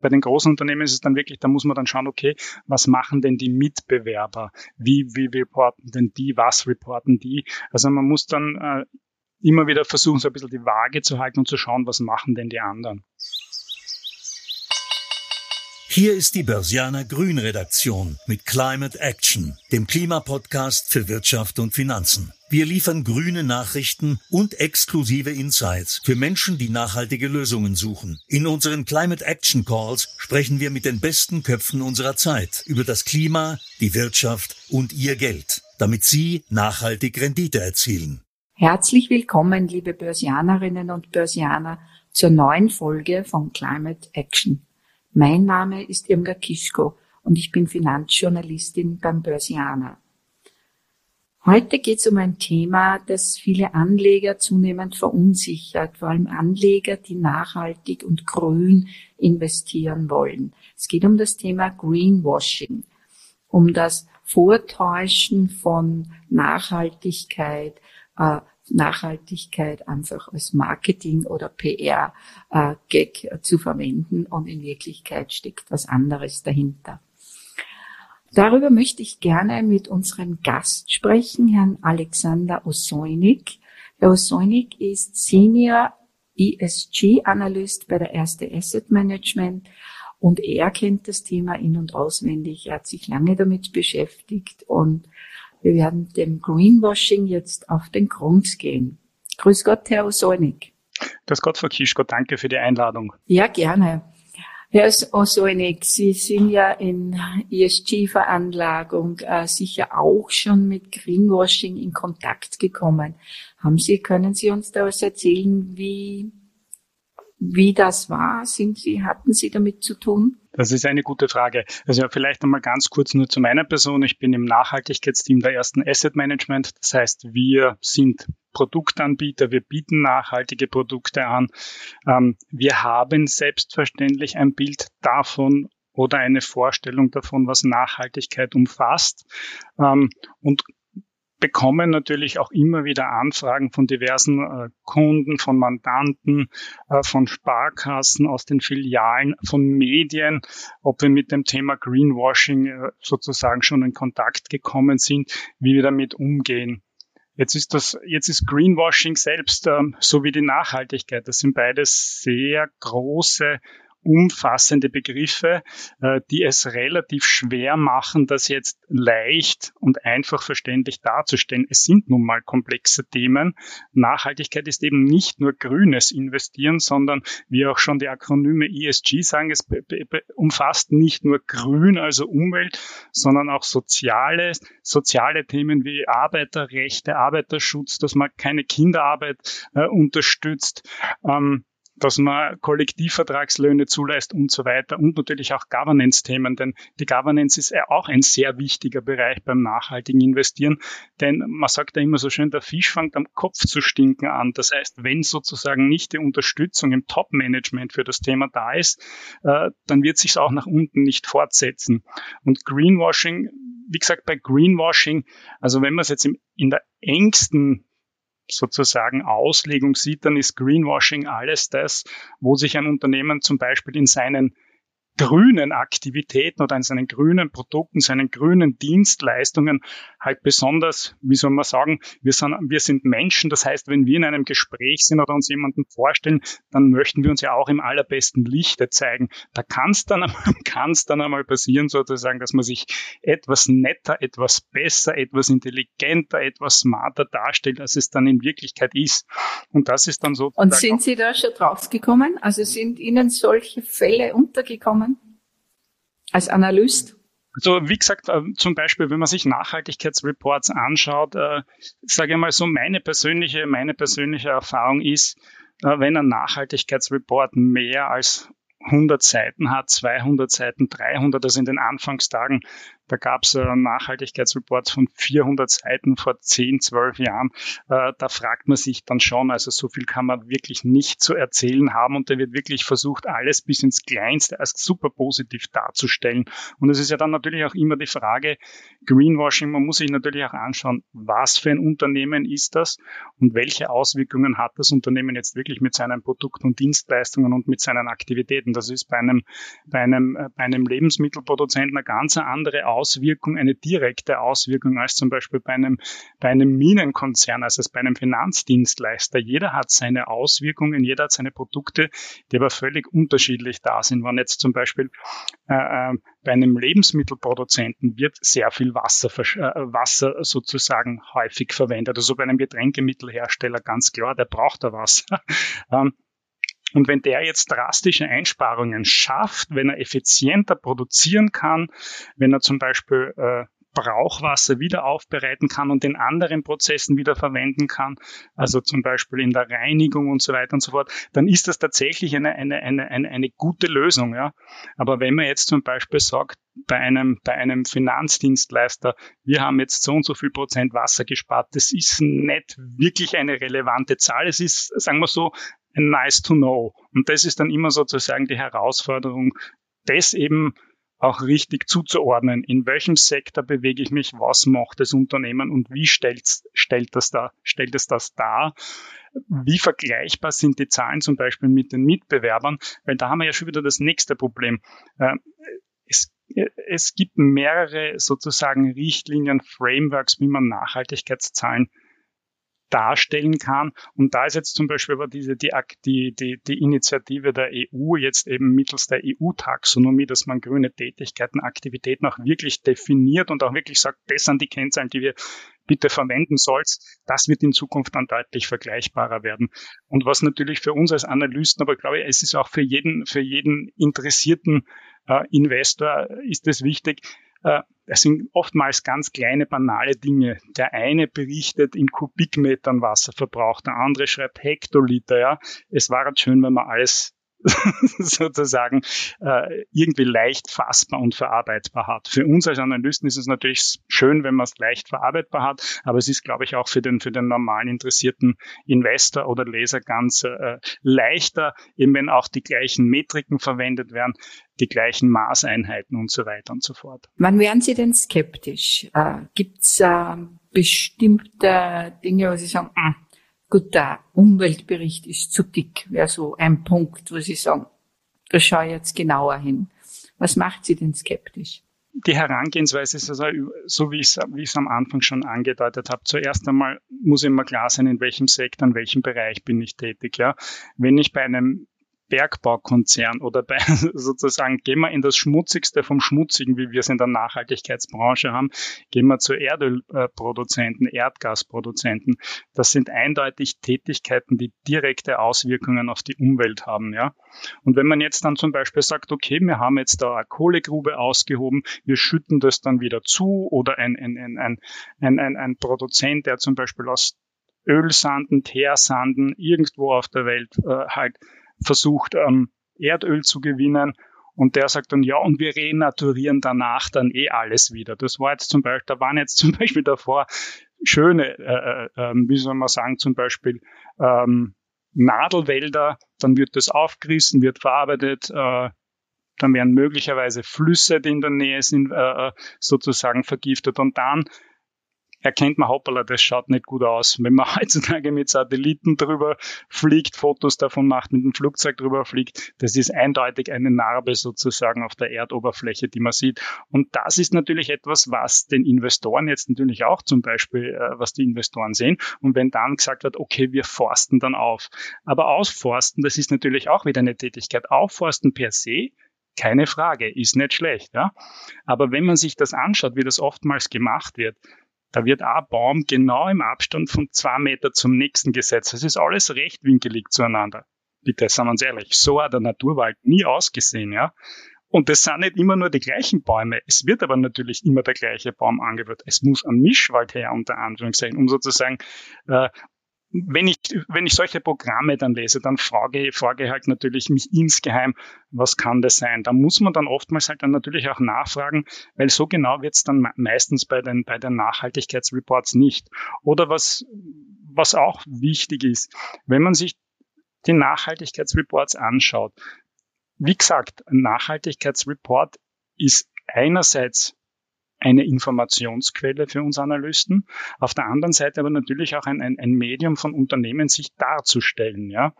bei den großen Unternehmen ist es dann wirklich, da muss man dann schauen, okay, was machen denn die Mitbewerber? Wie, wie reporten denn die? Was reporten die? Also man muss dann äh, immer wieder versuchen, so ein bisschen die Waage zu halten und zu schauen, was machen denn die anderen. Hier ist die Börsianer Grün Redaktion mit Climate Action, dem Klimapodcast für Wirtschaft und Finanzen. Wir liefern grüne Nachrichten und exklusive Insights für Menschen, die nachhaltige Lösungen suchen. In unseren Climate Action Calls sprechen wir mit den besten Köpfen unserer Zeit über das Klima, die Wirtschaft und ihr Geld, damit sie nachhaltig Rendite erzielen. Herzlich willkommen, liebe Börsianerinnen und Börsianer, zur neuen Folge von Climate Action. Mein Name ist Irmgard Kischko und ich bin Finanzjournalistin beim Börsianer. Heute geht es um ein Thema, das viele Anleger zunehmend verunsichert, vor allem Anleger, die nachhaltig und grün investieren wollen. Es geht um das Thema Greenwashing, um das Vortäuschen von Nachhaltigkeit, äh, Nachhaltigkeit einfach als Marketing oder PR-Gag äh, zu verwenden und in Wirklichkeit steckt was anderes dahinter. Darüber möchte ich gerne mit unserem Gast sprechen, Herrn Alexander Osoinik. Herr Osoinik ist Senior ESG Analyst bei der Erste Asset Management und er kennt das Thema in- und auswendig. Er hat sich lange damit beschäftigt und wir werden dem Greenwashing jetzt auf den Grund gehen. Grüß Gott, Herr Osoinik. Grüß Gott, Frau Kischko, danke für die Einladung. Ja, gerne. Herr Osoinik, Sie sind ja in ESG-Veranlagung äh, sicher auch schon mit Greenwashing in Kontakt gekommen. Haben Sie, können Sie uns da was erzählen, wie, wie das war? Sind Sie, hatten Sie damit zu tun? Das ist eine gute Frage. Also vielleicht einmal ganz kurz nur zu meiner Person. Ich bin im Nachhaltigkeitsteam der ersten Asset Management. Das heißt, wir sind Produktanbieter, wir bieten nachhaltige Produkte an. Ähm, wir haben selbstverständlich ein Bild davon, oder eine Vorstellung davon, was Nachhaltigkeit umfasst. Ähm, und bekommen natürlich auch immer wieder Anfragen von diversen äh, Kunden, von Mandanten, äh, von Sparkassen, aus den Filialen, von Medien, ob wir mit dem Thema Greenwashing äh, sozusagen schon in Kontakt gekommen sind, wie wir damit umgehen. Jetzt ist das, jetzt ist Greenwashing selbst ähm, so wie die Nachhaltigkeit. Das sind beides sehr große umfassende Begriffe, äh, die es relativ schwer machen, das jetzt leicht und einfach verständlich darzustellen. Es sind nun mal komplexe Themen. Nachhaltigkeit ist eben nicht nur grünes Investieren, sondern wie auch schon die Akronyme ESG sagen, es umfasst nicht nur grün, also Umwelt, sondern auch soziale, soziale Themen wie Arbeiterrechte, Arbeiterschutz, dass man keine Kinderarbeit äh, unterstützt. Ähm, dass man Kollektivvertragslöhne zulässt und so weiter und natürlich auch Governance-Themen, denn die Governance ist auch ein sehr wichtiger Bereich beim nachhaltigen Investieren, denn man sagt ja immer so schön, der Fisch fängt am Kopf zu stinken an. Das heißt, wenn sozusagen nicht die Unterstützung im Top-Management für das Thema da ist, äh, dann wird sich auch nach unten nicht fortsetzen. Und Greenwashing, wie gesagt, bei Greenwashing, also wenn man es jetzt in der engsten sozusagen Auslegung sieht, dann ist Greenwashing alles das, wo sich ein Unternehmen zum Beispiel in seinen grünen Aktivitäten oder in seinen grünen Produkten, seinen grünen Dienstleistungen halt besonders, wie soll man sagen, wir sind, wir sind Menschen. Das heißt, wenn wir in einem Gespräch sind oder uns jemanden vorstellen, dann möchten wir uns ja auch im allerbesten Lichte zeigen. Da kann es dann, kann's dann einmal passieren, sozusagen, dass man sich etwas netter, etwas besser, etwas intelligenter, etwas smarter darstellt, als es dann in Wirklichkeit ist. Und das ist dann so. Und sind Sie da schon draufgekommen? Also sind Ihnen solche Fälle untergekommen? Als Analyst? Also wie gesagt, äh, zum Beispiel, wenn man sich Nachhaltigkeitsreports anschaut, äh, sage ich mal so, meine persönliche, meine persönliche Erfahrung ist, äh, wenn ein Nachhaltigkeitsreport mehr als 100 Seiten hat, 200 Seiten, 300, also in den Anfangstagen, Da gab es äh, Nachhaltigkeitsreports von 400 Seiten vor 10, 12 Jahren. Äh, da fragt man sich dann schon, also so viel kann man wirklich nicht zu erzählen haben und da wird wirklich versucht, alles bis ins Kleinste als super positiv darzustellen. Und es ist ja dann natürlich auch immer die Frage, Greenwashing, man muss sich natürlich auch anschauen, was für ein Unternehmen ist das und welche Auswirkungen hat das Unternehmen jetzt wirklich mit seinen Produkten und Dienstleistungen und mit seinen Aktivitäten. Das ist bei einem, bei einem, äh, bei einem Lebensmittelproduzenten eine ganz andere Auswirkung, eine direkte Auswirkung als zum Beispiel bei einem, bei einem Minenkonzern, als es bei einem Finanzdienstleister. Jeder hat seine Auswirkungen, jeder hat seine Produkte, die aber völlig unterschiedlich da sind. Wenn jetzt zum Beispiel äh, äh bei einem Lebensmittelproduzenten wird sehr viel Wasser, äh, Wasser sozusagen häufig verwendet. Also bei einem Getränkemittelhersteller ganz klar, der braucht da Wasser. Ähm, und wenn der jetzt drastische Einsparungen schafft, wenn er effizienter produzieren kann, wenn er zum Beispiel äh, Brauchwasser wieder aufbereiten kann und in anderen Prozessen wieder verwenden kann, also zum Beispiel in der Reinigung und so weiter und so fort, dann ist das tatsächlich eine, eine, eine, eine, eine gute Lösung. Ja. Aber wenn man jetzt zum Beispiel sagt, bei einem, bei einem Finanzdienstleister, wir haben jetzt so und so viel Prozent Wasser gespart, das ist nicht wirklich eine relevante Zahl. Es ist, sagen wir so, nice to know. Und das ist dann immer sozusagen die Herausforderung, das eben auch richtig zuzuordnen. In welchem Sektor bewege ich mich? Was macht das Unternehmen und wie stellt, das da, stellt es das dar? Wie vergleichbar sind die Zahlen zum Beispiel mit den Mitbewerbern? Weil da haben wir ja schon wieder das nächste Problem. Äh, es, es gibt mehrere sozusagen Richtlinien, Frameworks, wie man Nachhaltigkeitszahlen darstellen kann. Und da ist jetzt zum Beispiel aber diese, die, die, die, die Initiative der EU jetzt eben mittels der EU-Taxonomie, dass man grüne Tätigkeiten, Aktivitäten auch wirklich definiert und auch wirklich sagt, das sind die Kennzahlen, die wir bitte verwenden sollst, das wird in Zukunft dann deutlich vergleichbarer werden. Und was natürlich für uns als Analysten, aber ich glaube, es ist auch für jeden, für jeden interessierten äh, Investor ist es wichtig, äh, es sind oftmals ganz kleine, banale Dinge. Der eine berichtet in Kubikmetern Wasserverbrauch, der andere schreibt Hektoliter. Ja. Es war halt schön, wenn man alles sozusagen äh, irgendwie leicht fassbar und verarbeitbar hat. Für uns als Analysten ist es natürlich schön, wenn man es leicht verarbeitbar hat, aber es ist, glaube ich, auch für den, für den normalen interessierten Investor oder Leser ganz äh, leichter, eben wenn auch die gleichen Metriken verwendet werden, die gleichen Maßeinheiten und so weiter und so fort. Wann wären Sie denn skeptisch? Äh, Gibt es äh, bestimmte Dinge, wo Sie sagen, ah, Gut, der Umweltbericht ist zu dick, wäre so ein Punkt, wo Sie sagen, da schaue ich jetzt genauer hin. Was macht Sie denn skeptisch? Die Herangehensweise ist also so, wie ich es wie am Anfang schon angedeutet habe. Zuerst einmal muss immer klar sein, in welchem Sektor, in welchem Bereich bin ich tätig. Ja? Wenn ich bei einem Bergbaukonzern oder bei sozusagen gehen wir in das Schmutzigste vom Schmutzigen, wie wir es in der Nachhaltigkeitsbranche haben, gehen wir zu Erdölproduzenten, Erdgasproduzenten. Das sind eindeutig Tätigkeiten, die direkte Auswirkungen auf die Umwelt haben, ja. Und wenn man jetzt dann zum Beispiel sagt, okay, wir haben jetzt da eine Kohlegrube ausgehoben, wir schütten das dann wieder zu oder ein, ein, ein, ein, ein, ein, ein Produzent, der zum Beispiel aus Ölsanden, Teersanden irgendwo auf der Welt äh, halt versucht, ähm, Erdöl zu gewinnen. Und der sagt dann, ja, und wir renaturieren danach dann eh alles wieder. Das war jetzt zum Beispiel, da waren jetzt zum Beispiel davor schöne, äh, äh, ähm, wie soll man sagen, zum Beispiel ähm, Nadelwälder, dann wird das aufgerissen, wird verarbeitet, äh, dann werden möglicherweise Flüsse, die in der Nähe sind, äh, äh sozusagen vergiftet und dann erkennt man, hoppala, das schaut nicht gut aus. Wenn man heutzutage mit Satelliten drüber fliegt, Fotos davon macht, mit dem Flugzeug drüber fliegt, das ist eindeutig eine Narbe sozusagen auf der Erdoberfläche, die man sieht. Und das ist natürlich etwas, was den Investoren jetzt natürlich auch zum Beispiel, äh, was die Investoren sehen. Und wenn dann gesagt wird, okay, wir forsten dann auf. Aber ausforsten, das ist natürlich auch wieder eine Tätigkeit. Aufforsten per se keine Frage, ist nicht schlecht. Ja? Aber wenn man sich das anschaut, wie das oftmals gemacht wird, da wird ein Baum genau im Abstand von zwei Meter zum nächsten gesetzt. Es ist alles rechtwinkelig zueinander. Bitte, seien wir uns ehrlich, so hat der Naturwald nie ausgesehen, ja. Und das sind nicht immer nur die gleichen Bäume. Es wird aber natürlich immer der gleiche Baum angebaut. Es muss ein Mischwald her, unter Anführungszeichen, um sozusagen äh, wenn ich, wenn ich solche Programme dann lese, dann frage, frage ich halt natürlich mich insgeheim, was kann das sein? Da muss man dann oftmals halt dann natürlich auch nachfragen, weil so genau wird es dann meistens bei den, bei den Nachhaltigkeitsreports nicht. Oder was, was auch wichtig ist, wenn man sich die Nachhaltigkeitsreports anschaut. Wie gesagt, ein Nachhaltigkeitsreport ist einerseits eine Informationsquelle für uns Analysten, auf der anderen Seite aber natürlich auch ein, ein, ein Medium von Unternehmen, sich darzustellen. Ja?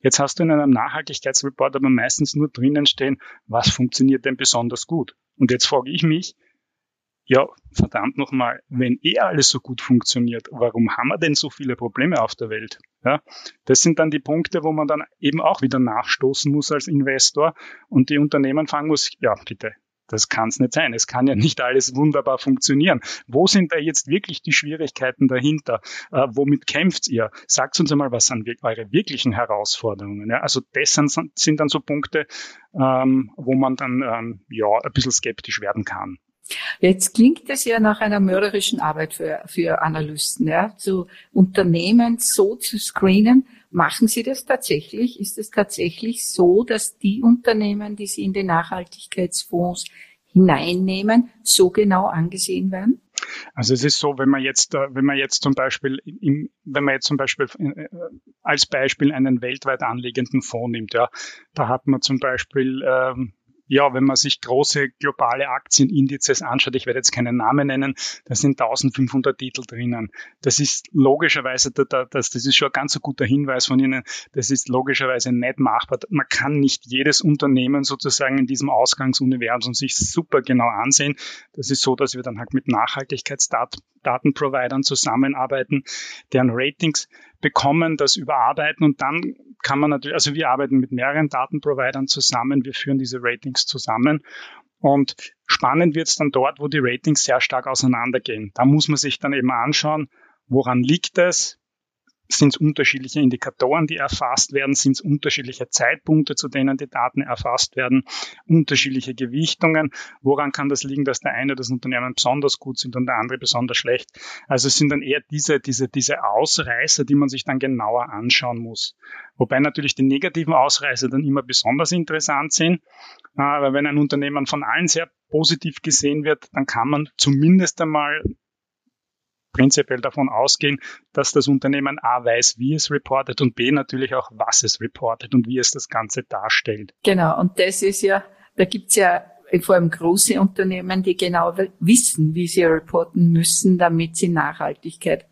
Jetzt hast du in einem Nachhaltigkeitsreport aber meistens nur drinnen stehen, was funktioniert denn besonders gut. Und jetzt frage ich mich, ja, verdammt nochmal, wenn eh alles so gut funktioniert, warum haben wir denn so viele Probleme auf der Welt? Ja, das sind dann die Punkte, wo man dann eben auch wieder nachstoßen muss als Investor und die Unternehmen fragen muss, ja, bitte, das kann es nicht sein. Es kann ja nicht alles wunderbar funktionieren. Wo sind da jetzt wirklich die Schwierigkeiten dahinter? Äh, womit kämpft ihr? Sagt uns einmal, was sind eure wirklichen Herausforderungen? Ja, also das sind, sind dann so Punkte, ähm, wo man dann ähm, ja ein bisschen skeptisch werden kann. Jetzt klingt es ja nach einer mörderischen Arbeit für, für Analysten, ja, zu Unternehmen so zu screenen. Machen Sie das tatsächlich? Ist es tatsächlich so, dass die Unternehmen, die Sie in den Nachhaltigkeitsfonds hineinnehmen, so genau angesehen werden? Also es ist so, wenn man jetzt, äh, wenn man jetzt zum Beispiel, im, wenn man jetzt zum Beispiel äh, als Beispiel einen weltweit anliegenden Fonds nimmt, ja, da hat man zum Beispiel ähm, ja, wenn man sich große globale Aktienindizes anschaut, ich werde jetzt keinen Namen nennen, da sind 1500 Titel drinnen. Das ist logischerweise, das, das ist schon ein ganz guter Hinweis von Ihnen, das ist logischerweise nicht machbar. Man kann nicht jedes Unternehmen sozusagen in diesem Ausgangsuniversum sich super genau ansehen. Das ist so, dass wir dann halt mit Nachhaltigkeitsdatenprovidern zusammenarbeiten, deren Ratings bekommen, das überarbeiten und dann kann man natürlich, also wir arbeiten mit mehreren Datenprovidern zusammen, wir führen diese Ratings zusammen und spannend wird es dann dort, wo die Ratings sehr stark auseinandergehen. Da muss man sich dann eben anschauen, woran liegt es, sind es unterschiedliche Indikatoren, die erfasst werden? Sind es unterschiedliche Zeitpunkte, zu denen die Daten erfasst werden? Unterschiedliche Gewichtungen? Woran kann das liegen, dass der eine das Unternehmen besonders gut sind und der andere besonders schlecht? Also es sind dann eher diese, diese, diese Ausreißer, die man sich dann genauer anschauen muss. Wobei natürlich die negativen Ausreißer dann immer besonders interessant sind. Aber wenn ein Unternehmen von allen sehr positiv gesehen wird, dann kann man zumindest einmal prinzipiell davon ausgehen, dass das Unternehmen A weiß, wie es reportet und B natürlich auch, was es reportet und wie es das Ganze darstellt. Genau, und das ist ja, da gibt's ja vor allem große Unternehmen, die genau wissen, wie sie reporten müssen, damit sie Nachhaltigkeit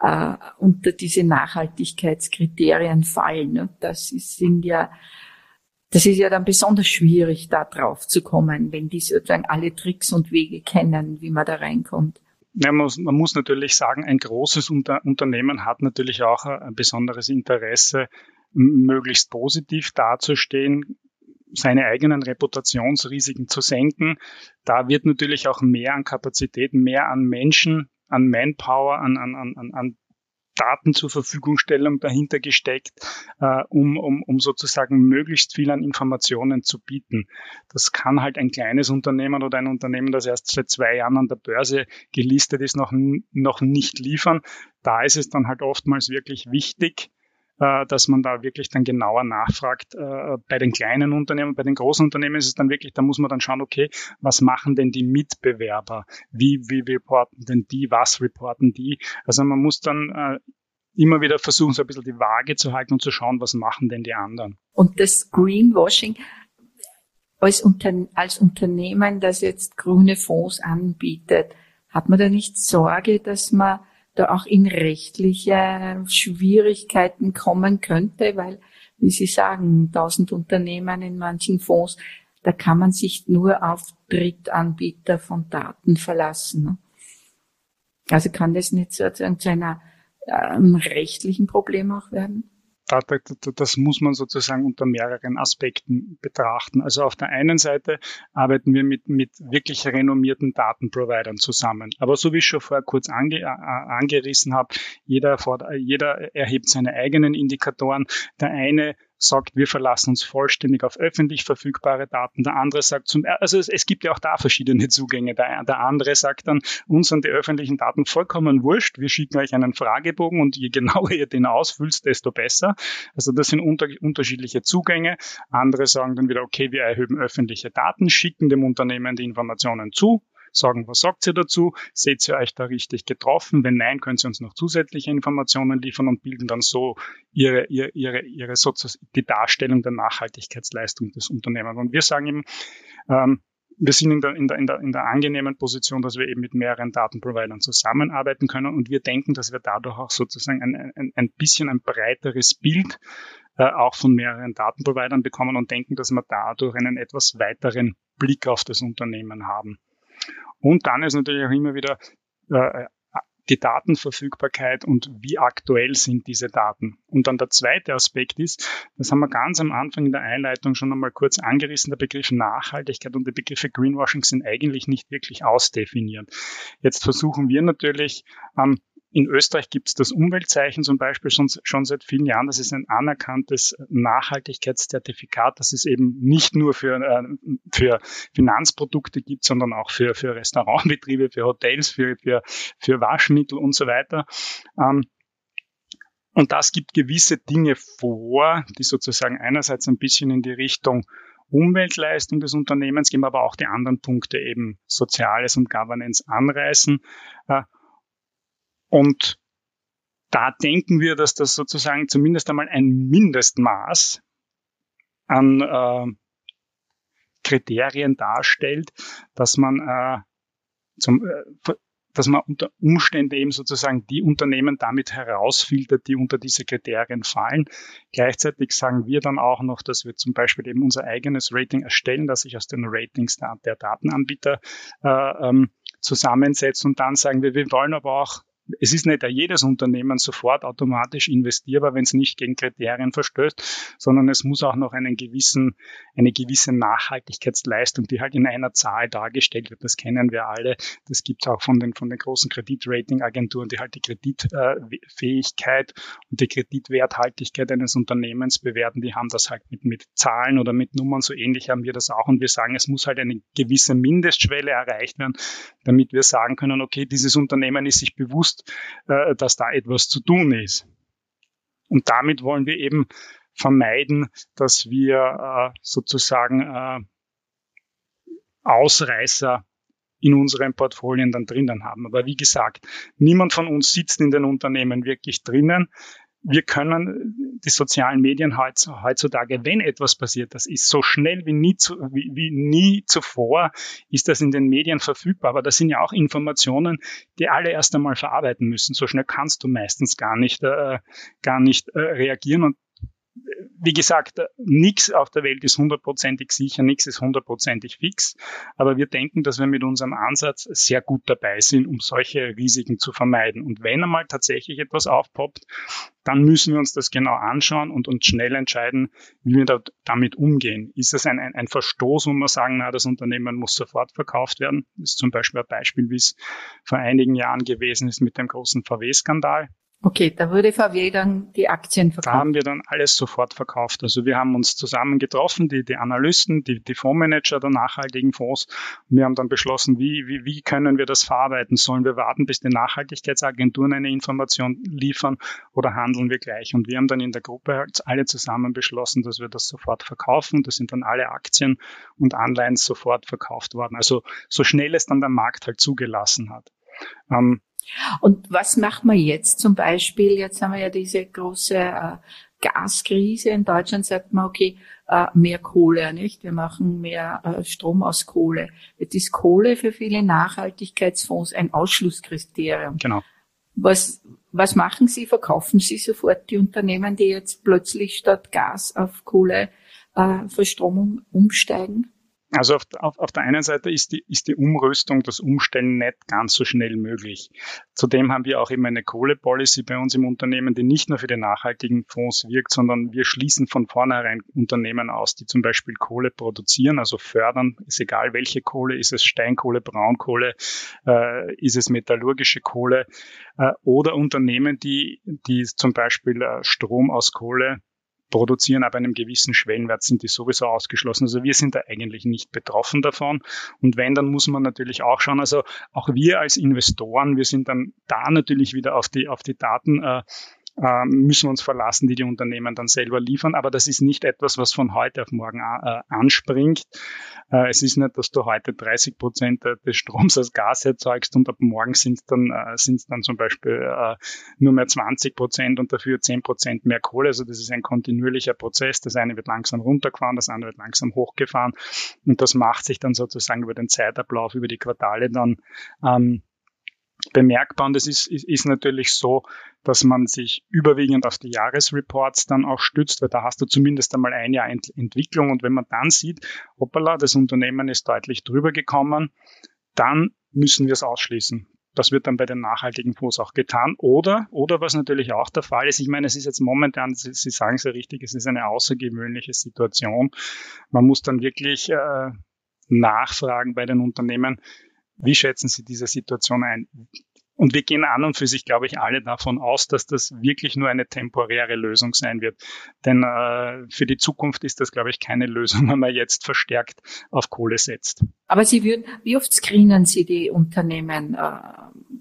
äh, unter diese Nachhaltigkeitskriterien fallen. Und das ist, sind ja das ist ja dann besonders schwierig, da drauf zu kommen, wenn die sozusagen alle Tricks und Wege kennen, wie man da reinkommt. Ja, man, muss, man muss natürlich sagen, ein großes Unter Unternehmen hat natürlich auch ein besonderes Interesse, möglichst positiv dazustehen, seine eigenen Reputationsrisiken zu senken. Da wird natürlich auch mehr an Kapazität, mehr an Menschen, an Manpower, an, an, an, an Daten zur Verfügungstellung dahinter gesteckt, äh, um, um, um sozusagen möglichst viel an Informationen zu bieten. Das kann halt ein kleines Unternehmen oder ein Unternehmen, das erst seit zwei Jahren an der Börse gelistet ist, noch, noch nicht liefern. Da ist es dann halt oftmals wirklich wichtig, äh, dass man da wirklich dann genauer nachfragt. Äh, bei den kleinen Unternehmen, bei den großen Unternehmen ist es dann wirklich, da muss man dann schauen, okay, was machen denn die Mitbewerber? Wie, wie reporten denn die? Was reporten die? Also man muss dann äh, immer wieder versuchen, so ein bisschen die Waage zu halten und zu schauen, was machen denn die anderen. Und das Greenwashing, als, Unter als Unternehmen, das jetzt grüne Fonds anbietet, hat man da nicht Sorge, dass man da auch in rechtliche Schwierigkeiten kommen könnte, weil, wie Sie sagen, tausend Unternehmen in manchen Fonds, da kann man sich nur auf Drittanbieter von Daten verlassen. Ne? Also kann das nicht sozusagen zu einer ähm, rechtlichen Problem auch werden? Das muss man sozusagen unter mehreren Aspekten betrachten. Also auf der einen Seite arbeiten wir mit, mit wirklich renommierten Datenprovidern zusammen. Aber so wie ich schon vorher kurz ange, angerissen habe, jeder, jeder erhebt seine eigenen Indikatoren. Der eine sagt, wir verlassen uns vollständig auf öffentlich verfügbare Daten. Der andere sagt zum, also es, es gibt ja auch da verschiedene Zugänge. Der, der andere sagt dann, uns sind die öffentlichen Daten vollkommen wurscht. Wir schicken euch einen Fragebogen und je genauer ihr den ausfüllt, desto besser. Also das sind unter, unterschiedliche Zugänge. Andere sagen dann wieder, okay, wir erhöhen öffentliche Daten, schicken dem Unternehmen die Informationen zu sagen, was sagt ihr dazu? Seht ihr euch da richtig getroffen? Wenn nein, können Sie uns noch zusätzliche Informationen liefern und bilden dann so Ihre, ihre, ihre, ihre sozusagen die Darstellung der Nachhaltigkeitsleistung des Unternehmens. Und wir sagen eben, ähm, wir sind in der, in, der, in, der, in der angenehmen Position, dass wir eben mit mehreren Datenprovidern zusammenarbeiten können und wir denken, dass wir dadurch auch sozusagen ein, ein, ein bisschen ein breiteres Bild äh, auch von mehreren Datenprovidern bekommen und denken, dass wir dadurch einen etwas weiteren Blick auf das Unternehmen haben. Und dann ist natürlich auch immer wieder äh, die Datenverfügbarkeit und wie aktuell sind diese Daten. Und dann der zweite Aspekt ist, das haben wir ganz am Anfang in der Einleitung schon einmal kurz angerissen, der Begriff Nachhaltigkeit und die Begriffe Greenwashing sind eigentlich nicht wirklich ausdefiniert. Jetzt versuchen wir natürlich ähm, in Österreich gibt es das Umweltzeichen zum Beispiel schon, schon seit vielen Jahren. Das ist ein anerkanntes Nachhaltigkeitszertifikat, das es eben nicht nur für, äh, für Finanzprodukte gibt, sondern auch für, für Restaurantbetriebe, für Hotels, für, für, für Waschmittel und so weiter. Ähm, und das gibt gewisse Dinge vor, die sozusagen einerseits ein bisschen in die Richtung Umweltleistung des Unternehmens gehen, aber auch die anderen Punkte eben Soziales und Governance anreißen. Äh, und da denken wir, dass das sozusagen zumindest einmal ein Mindestmaß an äh, Kriterien darstellt, dass man äh, zum, äh, dass man unter Umständen eben sozusagen die Unternehmen damit herausfiltert, die unter diese Kriterien fallen. Gleichzeitig sagen wir dann auch noch, dass wir zum Beispiel eben unser eigenes Rating erstellen, das sich aus den Ratings der, der Datenanbieter äh, ähm, zusammensetzt und dann sagen wir, wir wollen aber auch es ist nicht jedes Unternehmen sofort automatisch investierbar, wenn es nicht gegen Kriterien verstößt, sondern es muss auch noch einen gewissen, eine gewisse Nachhaltigkeitsleistung, die halt in einer Zahl dargestellt wird. Das kennen wir alle. Das gibt es auch von den, von den großen Kreditratingagenturen, die halt die Kreditfähigkeit und die Kreditwerthaltigkeit eines Unternehmens bewerten. Die haben das halt mit, mit Zahlen oder mit Nummern. So ähnlich haben wir das auch. Und wir sagen, es muss halt eine gewisse Mindestschwelle erreicht werden, damit wir sagen können, okay, dieses Unternehmen ist sich bewusst, bewusst, äh, dass da etwas zu tun ist. Und damit wollen wir eben vermeiden, dass wir äh, sozusagen äh, Ausreißer in unseren Portfolien dann drinnen haben. Aber wie gesagt, niemand von uns sitzt in den Unternehmen wirklich drinnen wir können die sozialen Medien heutzutage, wenn etwas passiert, das ist so schnell wie nie, zu, wie, wie nie zuvor, ist das in den Medien verfügbar. Aber das sind ja auch Informationen, die alle erst einmal verarbeiten müssen. So schnell kannst du meistens gar nicht, äh, gar nicht äh, reagieren. Und wie gesagt, nichts auf der Welt ist hundertprozentig sicher, nichts ist hundertprozentig fix. Aber wir denken, dass wir mit unserem Ansatz sehr gut dabei sind, um solche Risiken zu vermeiden. Und wenn einmal tatsächlich etwas aufpoppt, dann müssen wir uns das genau anschauen und uns schnell entscheiden, wie wir da, damit umgehen. Ist es ein, ein, ein Verstoß, wo wir sagen, na, das Unternehmen muss sofort verkauft werden? Das ist zum Beispiel ein Beispiel, wie es vor einigen Jahren gewesen ist mit dem großen VW-Skandal. Okay, da wurde VW dann die Aktien verkauft. Da haben wir dann alles sofort verkauft. Also wir haben uns zusammen getroffen, die, die Analysten, die, die Fondsmanager der nachhaltigen Fonds. Wir haben dann beschlossen, wie, wie, wie können wir das verarbeiten? Sollen wir warten, bis die Nachhaltigkeitsagenturen eine Information liefern oder handeln wir gleich? Und wir haben dann in der Gruppe halt alle zusammen beschlossen, dass wir das sofort verkaufen. Das sind dann alle Aktien und Anleihen sofort verkauft worden. Also so schnell es dann der Markt halt zugelassen hat. Ähm, und was machen wir jetzt zum Beispiel? Jetzt haben wir ja diese große äh, Gaskrise. In Deutschland sagt man, okay, äh, mehr Kohle, nicht? Wir machen mehr äh, Strom aus Kohle. Jetzt ist Kohle für viele Nachhaltigkeitsfonds ein Ausschlusskriterium. Genau. Was, was machen Sie? Verkaufen Sie sofort die Unternehmen, die jetzt plötzlich statt Gas auf Kohle Verstromung umsteigen? Also auf, auf, auf der einen Seite ist die, ist die Umrüstung, das Umstellen nicht ganz so schnell möglich. Zudem haben wir auch immer eine Kohlepolicy bei uns im Unternehmen, die nicht nur für die nachhaltigen Fonds wirkt, sondern wir schließen von vornherein Unternehmen aus, die zum Beispiel Kohle produzieren, also fördern, ist egal welche Kohle, ist es Steinkohle, Braunkohle, äh, ist es metallurgische Kohle äh, oder Unternehmen, die, die zum Beispiel äh, Strom aus Kohle produzieren, aber einem gewissen Schwellenwert sind die sowieso ausgeschlossen. Also wir sind da eigentlich nicht betroffen davon. Und wenn, dann muss man natürlich auch schauen, also auch wir als Investoren, wir sind dann da natürlich wieder auf die, auf die Daten äh, ähm, müssen wir uns verlassen, die die Unternehmen dann selber liefern. Aber das ist nicht etwas, was von heute auf morgen äh, anspringt. Äh, es ist nicht, dass du heute 30 Prozent des Stroms als Gas erzeugst und ab morgen sind es dann, äh, sind's dann zum Beispiel äh, nur mehr 20 Prozent und dafür 10 Prozent mehr Kohle. Also das ist ein kontinuierlicher Prozess. Das eine wird langsam runtergefahren, das andere wird langsam hochgefahren. Und das macht sich dann sozusagen über den Zeitablauf, über die Quartale dann ähm, bemerkbar. Und es ist, ist, ist natürlich so, dass man sich überwiegend auf die Jahresreports dann auch stützt, weil da hast du zumindest einmal ein Jahr Ent Entwicklung. Und wenn man dann sieht, hoppala, das Unternehmen ist deutlich drüber gekommen, dann müssen wir es ausschließen. Das wird dann bei den nachhaltigen Fonds auch getan. Oder, oder was natürlich auch der Fall ist, ich meine, es ist jetzt momentan, Sie, Sie sagen es ja richtig, es ist eine außergewöhnliche Situation. Man muss dann wirklich äh, nachfragen bei den Unternehmen, wie schätzen Sie diese Situation ein? Und wir gehen an und für sich, glaube ich, alle davon aus, dass das wirklich nur eine temporäre Lösung sein wird. Denn äh, für die Zukunft ist das, glaube ich, keine Lösung, wenn man jetzt verstärkt auf Kohle setzt. Aber Sie würden, wie oft screenen Sie die Unternehmen? Äh,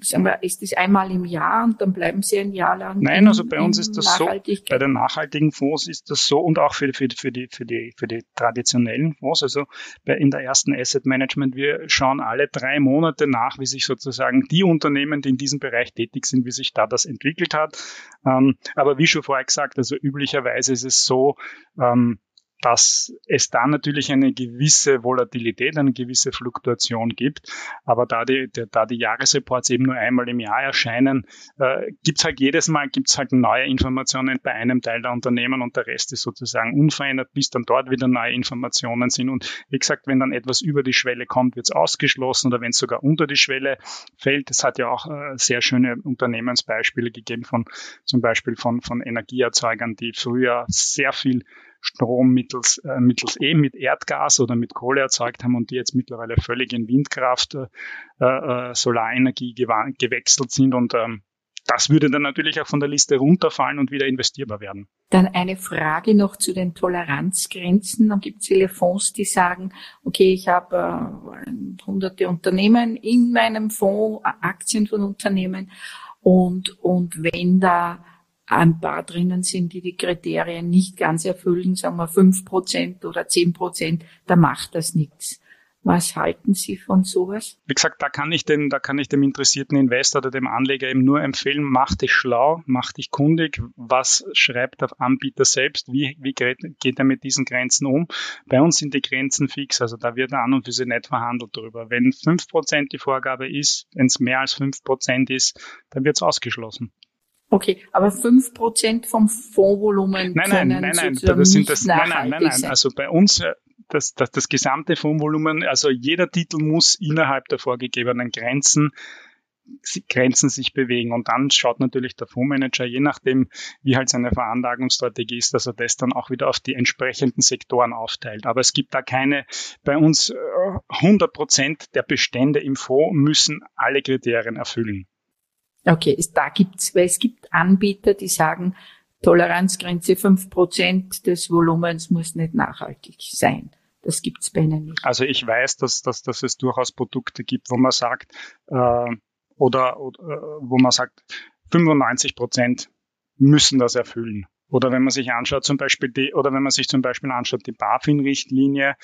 sagen wir, ist das einmal im Jahr und dann bleiben Sie ein Jahr lang? Nein, in, also bei uns ist das so. Bei den nachhaltigen Fonds ist das so und auch für, für, für, die, für, die, für die traditionellen Fonds. Also bei, in der ersten Asset Management, wir schauen alle drei Monate nach, wie sich sozusagen die Unternehmen, die in diesem Bereich tätig sind, wie sich da das entwickelt hat. Ähm, aber wie schon vorher gesagt, also üblicherweise ist es so, ähm, dass es da natürlich eine gewisse Volatilität, eine gewisse Fluktuation gibt. Aber da die, da die Jahresreports eben nur einmal im Jahr erscheinen, äh, gibt's halt jedes Mal gibt's halt neue Informationen bei einem Teil der Unternehmen und der Rest ist sozusagen unverändert, bis dann dort wieder neue Informationen sind. Und wie gesagt, wenn dann etwas über die Schwelle kommt, wird's ausgeschlossen oder wenn es sogar unter die Schwelle fällt. Es hat ja auch äh, sehr schöne Unternehmensbeispiele gegeben von zum Beispiel von, von Energieerzeugern, die früher sehr viel Strom mittels, äh, mittels E mit Erdgas oder mit Kohle erzeugt haben und die jetzt mittlerweile völlig in Windkraft, äh, äh, Solarenergie gewechselt sind und ähm, das würde dann natürlich auch von der Liste runterfallen und wieder investierbar werden. Dann eine Frage noch zu den Toleranzgrenzen. Dann gibt es viele Fonds, die sagen, okay, ich habe äh, hunderte Unternehmen in meinem Fonds, Aktien von Unternehmen und, und wenn da ein paar drinnen sind, die die Kriterien nicht ganz erfüllen, sagen wir fünf Prozent oder zehn Prozent, da macht das nichts. Was halten Sie von sowas? Wie gesagt, da kann ich dem, da kann ich dem interessierten Investor oder dem Anleger eben nur empfehlen, mach dich schlau, mach dich kundig, was schreibt der Anbieter selbst, wie, wie geht er mit diesen Grenzen um. Bei uns sind die Grenzen fix, also da wird an und für sich nicht verhandelt drüber. Wenn fünf Prozent die Vorgabe ist, wenn es mehr als fünf Prozent ist, dann wird es ausgeschlossen. Okay, aber fünf Prozent vom Fondsvolumen nein, nein, nein, nein, das sind das, nein, nein, nein, nein, also bei uns äh, das, das, das gesamte Fondsvolumen, also jeder Titel muss innerhalb der vorgegebenen Grenzen Grenzen sich bewegen. Und dann schaut natürlich der Fondsmanager, je nachdem, wie halt seine Veranlagungsstrategie ist, dass er das dann auch wieder auf die entsprechenden Sektoren aufteilt. Aber es gibt da keine, bei uns 100 äh, Prozent der Bestände im Fonds müssen alle Kriterien erfüllen. Okay, es, da gibt's, weil es gibt Anbieter, die sagen, Toleranzgrenze fünf Prozent des Volumens muss nicht nachhaltig sein. Das gibt's bei Ihnen nicht. Also ich weiß, dass, dass, dass es durchaus Produkte gibt, wo man sagt, äh, oder, oder äh, wo man sagt, 95 Prozent müssen das erfüllen. Oder wenn man sich anschaut, zum Beispiel die, oder wenn man sich zum Beispiel anschaut, die BaFin-Richtlinie,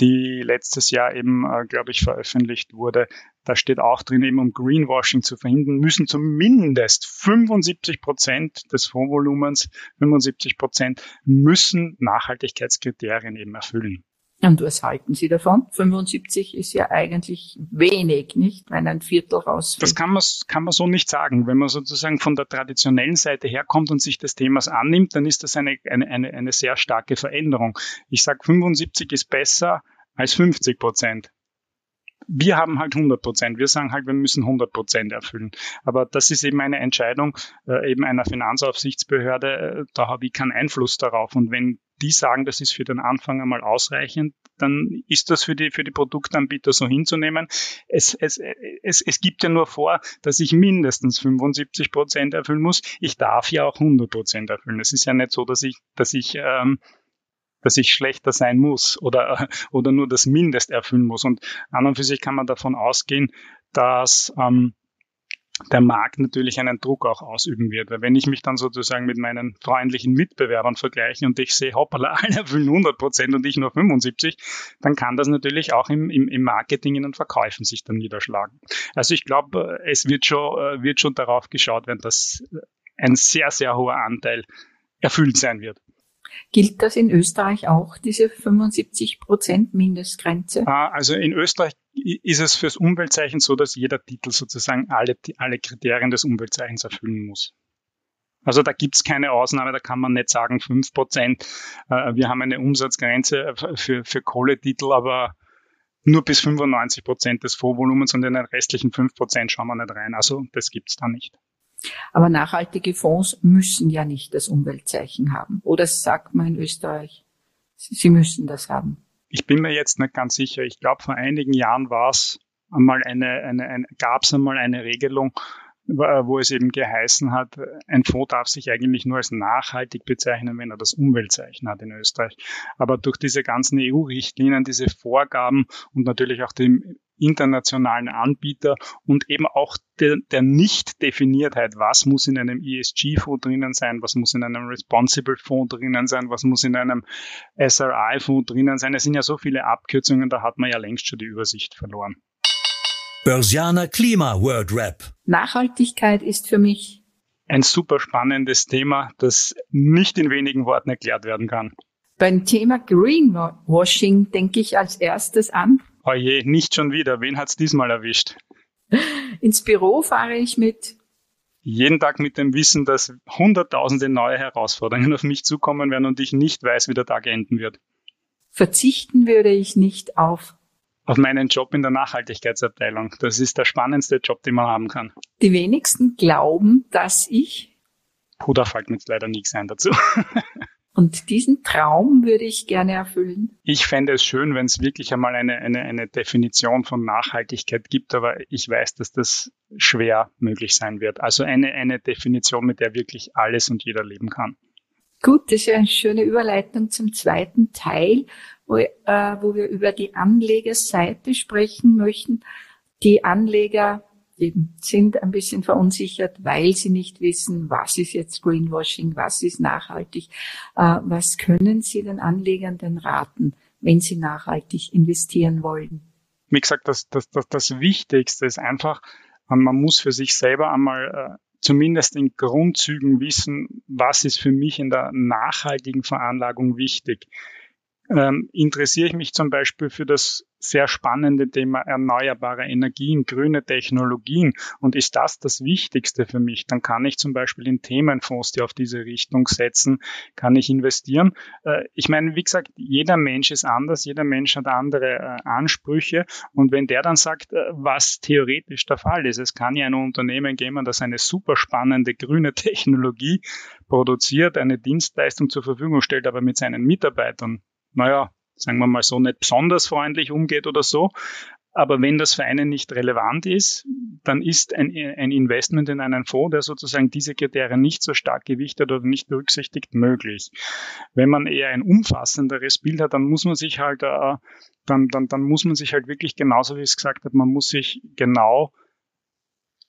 die letztes Jahr eben, äh, glaube ich, veröffentlicht wurde. Da steht auch drin, eben um Greenwashing zu verhindern, müssen zumindest 75 Prozent des Fondsvolumens, 75 Prozent müssen Nachhaltigkeitskriterien eben erfüllen. Und was halten Sie davon? 75 ist ja eigentlich wenig, nicht? Wenn ein Viertel rausfällt. Das kann man, kann man so nicht sagen. Wenn man sozusagen von der traditionellen Seite herkommt und sich des Themas annimmt, dann ist das eine, eine, eine, eine sehr starke Veränderung. Ich sage, 75 ist besser als 50 Prozent. Wir haben halt 100 Prozent. Wir sagen halt, wir müssen 100 Prozent erfüllen. Aber das ist eben eine Entscheidung äh, eben einer Finanzaufsichtsbehörde. Äh, da habe ich keinen Einfluss darauf. Und wenn die sagen, das ist für den Anfang einmal ausreichend, dann ist das für die, für die Produktanbieter so hinzunehmen. Es, es, es, es gibt ja nur vor, dass ich mindestens 75 Prozent erfüllen muss. Ich darf ja auch 100 Prozent erfüllen. Es ist ja nicht so, dass ich, dass ich, ähm, dass ich schlechter sein muss oder, oder nur das Mindest erfüllen muss. Und an und für sich kann man davon ausgehen, dass ähm, der Markt natürlich einen Druck auch ausüben wird. Weil wenn ich mich dann sozusagen mit meinen freundlichen Mitbewerbern vergleiche und ich sehe, hoppala, alle erfüllen 100 Prozent und ich nur 75, dann kann das natürlich auch im, im, im Marketing und Verkäufen sich dann niederschlagen. Also ich glaube, es wird schon, äh, wird schon darauf geschaut werden, dass ein sehr, sehr hoher Anteil erfüllt sein wird. Gilt das in Österreich auch, diese 75 Prozent Mindestgrenze? Ah, also in Österreich ist es fürs Umweltzeichen so, dass jeder Titel sozusagen alle, alle Kriterien des Umweltzeichens erfüllen muss. Also da gibt's keine Ausnahme, da kann man nicht sagen fünf Prozent. Äh, wir haben eine Umsatzgrenze für, für Kohletitel, aber nur bis 95 Prozent des Vorvolumens und in den restlichen fünf Prozent schauen wir nicht rein. Also das gibt's da nicht. Aber nachhaltige Fonds müssen ja nicht das Umweltzeichen haben. Oder sagt man in Österreich, sie müssen das haben? Ich bin mir jetzt nicht ganz sicher. Ich glaube, vor einigen Jahren war es einmal eine, eine, eine gab es einmal eine Regelung, wo es eben geheißen hat, ein Fonds darf sich eigentlich nur als nachhaltig bezeichnen, wenn er das Umweltzeichen hat in Österreich. Aber durch diese ganzen EU-Richtlinien, diese Vorgaben und natürlich auch dem internationalen Anbieter und eben auch der, der Nicht-Definiertheit, was muss in einem ESG-Fonds drinnen sein, was muss in einem Responsible-Fonds drinnen sein, was muss in einem SRI-Fonds drinnen sein. Es sind ja so viele Abkürzungen, da hat man ja längst schon die Übersicht verloren. Börsianer Klima World Rap. Nachhaltigkeit ist für mich ein super spannendes Thema, das nicht in wenigen Worten erklärt werden kann. Beim Thema Greenwashing denke ich als erstes an. Oje, nicht schon wieder. Wen hat's diesmal erwischt? Ins Büro fahre ich mit. Jeden Tag mit dem Wissen, dass hunderttausende neue Herausforderungen auf mich zukommen werden und ich nicht weiß, wie der Tag enden wird. Verzichten würde ich nicht auf auf meinen Job in der Nachhaltigkeitsabteilung. Das ist der spannendste Job, den man haben kann. Die wenigsten glauben, dass ich. Puh, da fällt mir jetzt leider nichts ein dazu. Und diesen Traum würde ich gerne erfüllen. Ich fände es schön, wenn es wirklich einmal eine, eine, eine Definition von Nachhaltigkeit gibt, aber ich weiß, dass das schwer möglich sein wird. Also eine, eine Definition, mit der wirklich alles und jeder leben kann. Gut, das ist eine schöne Überleitung zum zweiten Teil wo, äh, wo wir über die Anlegerseite sprechen möchten. Die Anleger eben sind ein bisschen verunsichert, weil sie nicht wissen, was ist jetzt Greenwashing, was ist nachhaltig. Äh, was können Sie den Anlegern denn raten, wenn sie nachhaltig investieren wollen? Wie gesagt, das, das, das, das Wichtigste ist einfach, man muss für sich selber einmal äh, zumindest in Grundzügen wissen, was ist für mich in der nachhaltigen Veranlagung wichtig ähm, interessiere ich mich zum Beispiel für das sehr spannende Thema erneuerbare Energien, grüne Technologien. Und ist das das Wichtigste für mich? Dann kann ich zum Beispiel in Themenfonds, die auf diese Richtung setzen, kann ich investieren. Äh, ich meine, wie gesagt, jeder Mensch ist anders, jeder Mensch hat andere äh, Ansprüche. Und wenn der dann sagt, äh, was theoretisch der Fall ist, es kann ja ein Unternehmen geben, das eine super spannende grüne Technologie produziert, eine Dienstleistung zur Verfügung stellt, aber mit seinen Mitarbeitern naja, sagen wir mal so, nicht besonders freundlich umgeht oder so. Aber wenn das für einen nicht relevant ist, dann ist ein, ein Investment in einen Fonds, der sozusagen diese Kriterien nicht so stark gewichtet oder nicht berücksichtigt, möglich. Wenn man eher ein umfassenderes Bild hat, dann muss man sich halt, äh, dann, dann, dann muss man sich halt wirklich genauso wie ich es gesagt habe, man muss sich genau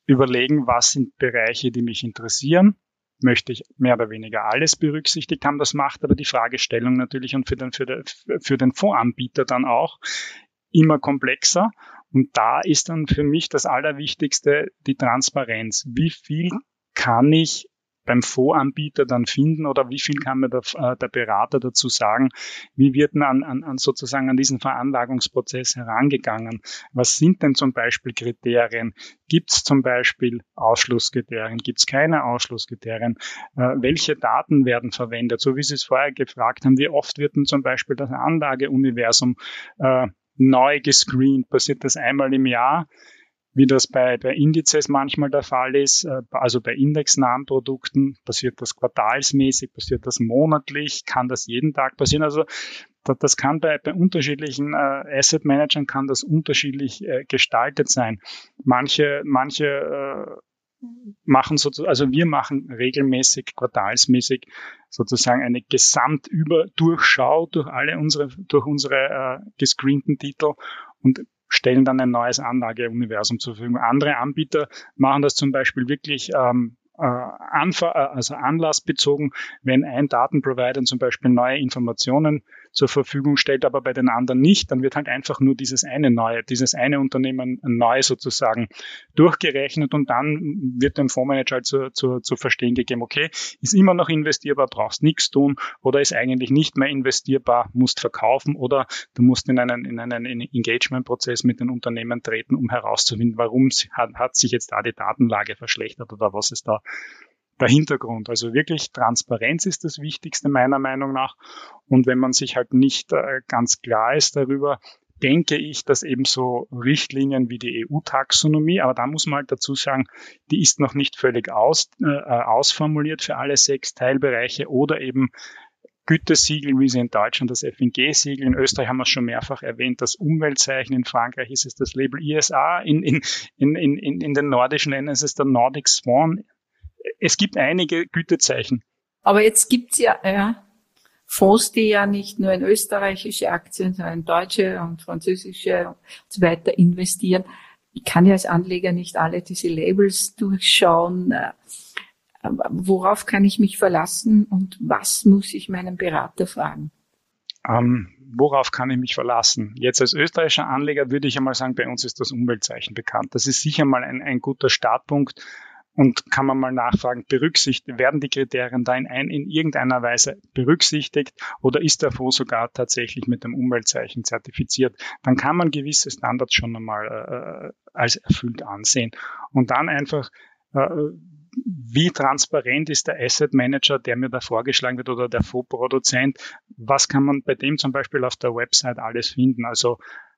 überlegen, was sind Bereiche, die mich interessieren möchte ich mehr oder weniger alles berücksichtigt haben. Das macht aber die Fragestellung natürlich und für den, für, den, für den Fondsanbieter dann auch immer komplexer. Und da ist dann für mich das Allerwichtigste die Transparenz. Wie viel kann ich beim Fondsanbieter dann finden oder wie viel kann mir der, äh, der Berater dazu sagen? Wie wird man an, an, an sozusagen an diesen Veranlagungsprozess herangegangen? Was sind denn zum Beispiel Kriterien? Gibt es zum Beispiel Ausschlusskriterien? Gibt es keine Ausschlusskriterien? Äh, welche Daten werden verwendet? So wie Sie es vorher gefragt haben, wie oft wird denn zum Beispiel das Anlageuniversum äh, neu gescreent? Passiert das einmal im Jahr? Wie das bei, bei Indizes manchmal der Fall ist. Äh, also bei indexnahen Produkten passiert das quartalsmäßig, passiert das monatlich, kann das jeden Tag passieren. Also das kann bei, bei unterschiedlichen äh, Asset Managern kann das unterschiedlich äh, gestaltet sein. Manche, manche äh, machen sozusagen, also wir machen regelmäßig, quartalsmäßig sozusagen eine Gesamtüberdurchschau durch alle unsere, durch unsere äh, gescreenten Titel und stellen dann ein neues Anlageuniversum zur Verfügung. Andere Anbieter machen das zum Beispiel wirklich ähm, äh, äh, also anlassbezogen, wenn ein Datenprovider zum Beispiel neue Informationen zur Verfügung stellt, aber bei den anderen nicht, dann wird halt einfach nur dieses eine neue, dieses eine Unternehmen neu sozusagen durchgerechnet und dann wird dem Fondsmanager halt zu, zu, zu verstehen gegeben, okay, ist immer noch investierbar, brauchst nichts tun oder ist eigentlich nicht mehr investierbar, musst verkaufen oder du musst in einen, in einen Engagement-Prozess mit den Unternehmen treten, um herauszufinden, warum hat, hat sich jetzt da die Datenlage verschlechtert oder was ist da der Hintergrund. Also wirklich Transparenz ist das Wichtigste meiner Meinung nach. Und wenn man sich halt nicht äh, ganz klar ist darüber, denke ich, dass eben so Richtlinien wie die EU-Taxonomie, aber da muss man halt dazu sagen, die ist noch nicht völlig aus, äh, ausformuliert für alle sechs Teilbereiche oder eben Gütesiegel, wie sie in Deutschland das FNG-Siegel, in Österreich haben wir es schon mehrfach erwähnt, das Umweltzeichen, in Frankreich ist es das Label ISA, in, in, in, in, in den nordischen Ländern ist es der Nordic Swan, es gibt einige Gütezeichen. Aber jetzt gibt's ja, ja Fonds, die ja nicht nur in österreichische Aktien, sondern in deutsche und französische und so weiter investieren. Ich kann ja als Anleger nicht alle diese Labels durchschauen. Worauf kann ich mich verlassen und was muss ich meinen Berater fragen? Ähm, worauf kann ich mich verlassen? Jetzt als österreichischer Anleger würde ich einmal sagen, bei uns ist das Umweltzeichen bekannt. Das ist sicher mal ein, ein guter Startpunkt und kann man mal nachfragen, berücksichtigt, werden die Kriterien da in, ein, in irgendeiner Weise berücksichtigt oder ist der Fonds sogar tatsächlich mit dem Umweltzeichen zertifiziert? Dann kann man gewisse Standards schon einmal äh, als erfüllt ansehen. Und dann einfach äh, wie transparent ist der Asset Manager, der mir da vorgeschlagen wird oder der Fondsproduzent? Was kann man bei dem zum Beispiel auf der Website alles finden? Also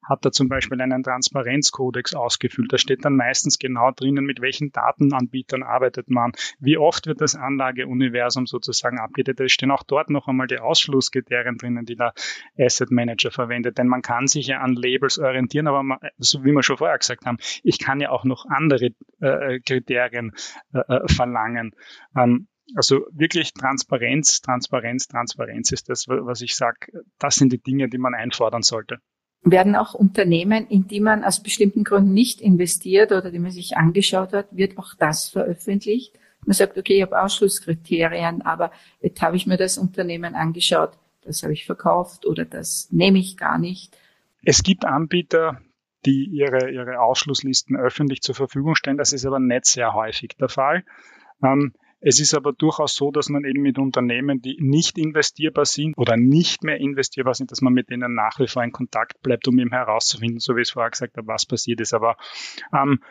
hat er zum Beispiel einen Transparenzkodex ausgefüllt. Da steht dann meistens genau drinnen, mit welchen Datenanbietern arbeitet man, wie oft wird das Anlageuniversum sozusagen abgedatet. Es stehen auch dort noch einmal die Ausschlusskriterien drinnen, die der Asset Manager verwendet. Denn man kann sich ja an Labels orientieren, aber man, so wie wir schon vorher gesagt haben, ich kann ja auch noch andere äh, Kriterien äh, äh verlangen. Ähm, also wirklich Transparenz, Transparenz, Transparenz ist das, was ich sage. Das sind die Dinge, die man einfordern sollte werden auch Unternehmen, in die man aus bestimmten Gründen nicht investiert oder die man sich angeschaut hat, wird auch das veröffentlicht. Man sagt, okay, ich habe Ausschlusskriterien, aber jetzt habe ich mir das Unternehmen angeschaut, das habe ich verkauft oder das nehme ich gar nicht. Es gibt Anbieter, die ihre, ihre Ausschlusslisten öffentlich zur Verfügung stellen. Das ist aber nicht sehr häufig der Fall. Ähm, es ist aber durchaus so, dass man eben mit Unternehmen, die nicht investierbar sind oder nicht mehr investierbar sind, dass man mit denen nach wie vor in Kontakt bleibt, um eben herauszufinden, so wie ich es vorher gesagt habe, was passiert ist. Aber, ähm,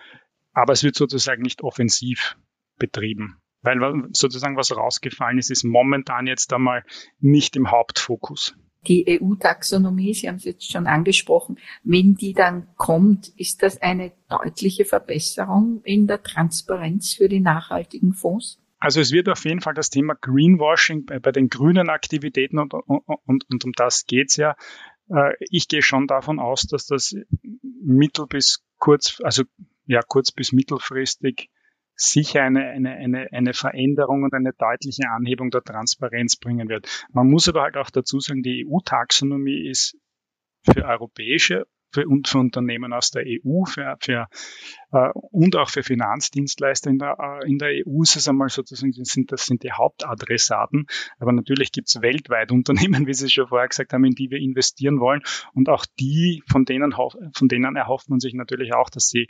aber es wird sozusagen nicht offensiv betrieben. Weil sozusagen was rausgefallen ist, ist momentan jetzt einmal nicht im Hauptfokus. Die EU-Taxonomie, Sie haben es jetzt schon angesprochen, wenn die dann kommt, ist das eine deutliche Verbesserung in der Transparenz für die nachhaltigen Fonds? Also es wird auf jeden Fall das Thema Greenwashing bei, bei den grünen Aktivitäten und, und, und, und um das geht's ja. Äh, ich gehe schon davon aus, dass das mittel bis kurz, also ja kurz bis mittelfristig sicher eine, eine, eine, eine Veränderung und eine deutliche Anhebung der Transparenz bringen wird. Man muss aber halt auch dazu sagen, die EU-Taxonomie ist für europäische für, und für Unternehmen aus der EU für, für, äh, und auch für Finanzdienstleister in der, äh, in der EU ist es einmal sozusagen, das sind, das sind die Hauptadressaten. Aber natürlich gibt es weltweit Unternehmen, wie Sie schon vorher gesagt haben, in die wir investieren wollen. Und auch die, von denen, von denen erhofft man sich natürlich auch, dass sie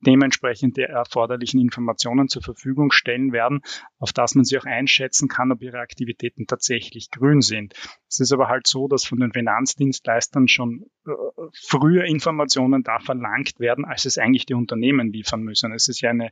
dementsprechend die erforderlichen Informationen zur Verfügung stellen werden, auf das man sie auch einschätzen kann, ob ihre Aktivitäten tatsächlich grün sind. Es ist aber halt so, dass von den Finanzdienstleistern schon äh, früher Informationen da verlangt werden, als es eigentlich die Unternehmen liefern müssen. Es ist ja eine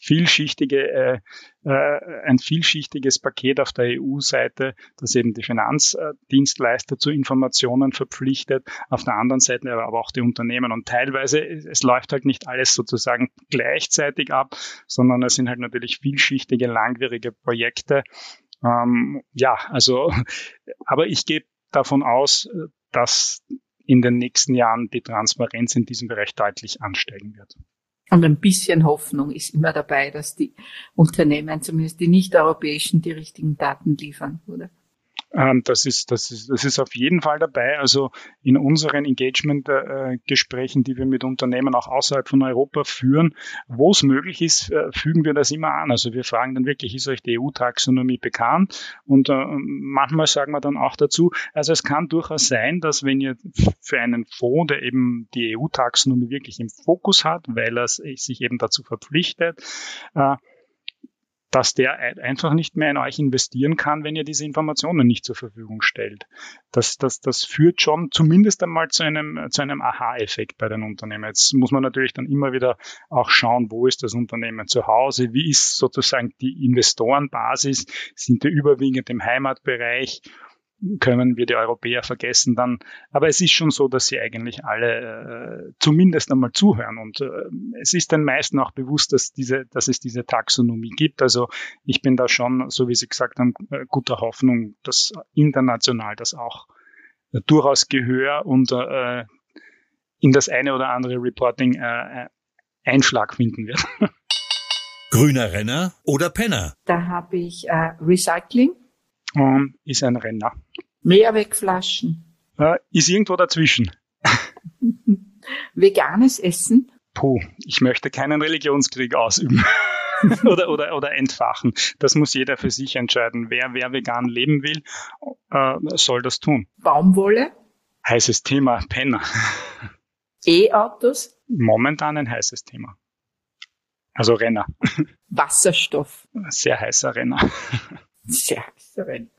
vielschichtige, äh, äh, ein vielschichtiges Paket auf der EU-Seite, das eben die Finanzdienstleister zu Informationen verpflichtet, auf der anderen Seite aber auch die Unternehmen. Und teilweise, es läuft halt nicht alles sozusagen gleichzeitig ab, sondern es sind halt natürlich vielschichtige, langwierige Projekte. Ähm, ja, also, aber ich gehe davon aus, dass in den nächsten Jahren die Transparenz in diesem Bereich deutlich ansteigen wird. Und ein bisschen Hoffnung ist immer dabei, dass die Unternehmen, zumindest die nicht-europäischen, die richtigen Daten liefern, oder? Ähm, das, ist, das, ist, das ist auf jeden Fall dabei. Also in unseren Engagement-Gesprächen, die wir mit Unternehmen auch außerhalb von Europa führen, wo es möglich ist, äh, fügen wir das immer an. Also wir fragen dann wirklich, ist euch die EU-Taxonomie bekannt? Und äh, manchmal sagen wir dann auch dazu, also es kann durchaus sein, dass wenn ihr für einen Fonds, der eben die EU-Taxonomie wirklich im Fokus hat, weil er sich eben dazu verpflichtet, äh, dass der einfach nicht mehr in euch investieren kann, wenn ihr diese Informationen nicht zur Verfügung stellt. Das, das, das führt schon zumindest einmal zu einem, zu einem Aha-Effekt bei den Unternehmen. Jetzt muss man natürlich dann immer wieder auch schauen, wo ist das Unternehmen zu Hause, wie ist sozusagen die Investorenbasis, sind die überwiegend im Heimatbereich können wir die Europäer vergessen dann. Aber es ist schon so, dass sie eigentlich alle äh, zumindest einmal zuhören. Und äh, es ist den meisten auch bewusst, dass, diese, dass es diese Taxonomie gibt. Also ich bin da schon, so wie Sie gesagt haben, äh, guter Hoffnung, dass international das auch äh, durchaus Gehör und äh, in das eine oder andere Reporting äh, Einschlag finden wird. Grüner Renner oder Penner? Da habe ich äh, Recycling ähm, ist ein Renner. Mehrwegflaschen. Äh, ist irgendwo dazwischen. Veganes Essen. Puh, ich möchte keinen Religionskrieg ausüben. oder, oder, oder entfachen. Das muss jeder für sich entscheiden. Wer, wer vegan leben will, äh, soll das tun. Baumwolle. Heißes Thema, Penner. E-Autos. Momentan ein heißes Thema. Also Renner. Wasserstoff. Sehr heißer Renner. Sehr Ministerin.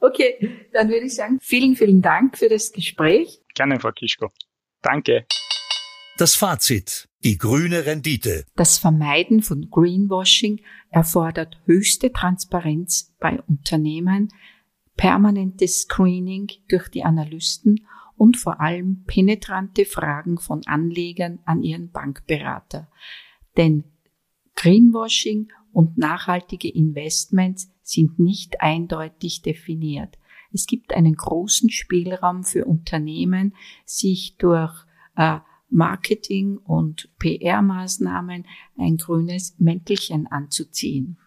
Okay, dann würde ich sagen, vielen, vielen Dank für das Gespräch. Gerne, Frau Kischko. Danke. Das Fazit. Die grüne Rendite. Das Vermeiden von Greenwashing erfordert höchste Transparenz bei Unternehmen, permanentes Screening durch die Analysten und vor allem penetrante Fragen von Anlegern an ihren Bankberater. Denn Greenwashing und nachhaltige Investments sind nicht eindeutig definiert. Es gibt einen großen Spielraum für Unternehmen, sich durch äh, Marketing- und PR-Maßnahmen ein grünes Mäntelchen anzuziehen.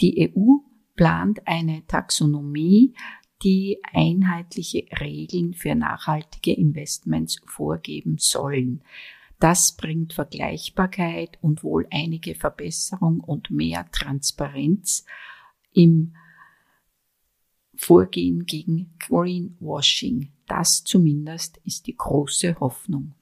Die EU plant eine Taxonomie, die einheitliche Regeln für nachhaltige Investments vorgeben sollen. Das bringt Vergleichbarkeit und wohl einige Verbesserung und mehr Transparenz im Vorgehen gegen Greenwashing. Das zumindest ist die große Hoffnung.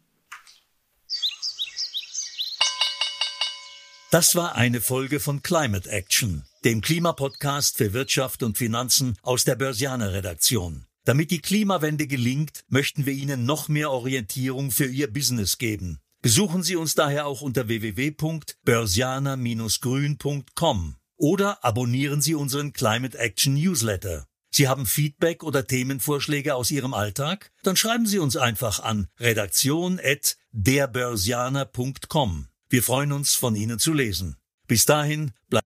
Das war eine Folge von Climate Action, dem Klimapodcast für Wirtschaft und Finanzen aus der Börsianer Redaktion. Damit die Klimawende gelingt, möchten wir Ihnen noch mehr Orientierung für Ihr Business geben. Besuchen Sie uns daher auch unter www.börsianer-grün.com oder abonnieren Sie unseren Climate Action Newsletter. Sie haben Feedback oder Themenvorschläge aus Ihrem Alltag? Dann schreiben Sie uns einfach an redaktion@derbörsianer.com. Wir freuen uns, von Ihnen zu lesen. Bis dahin, bleiben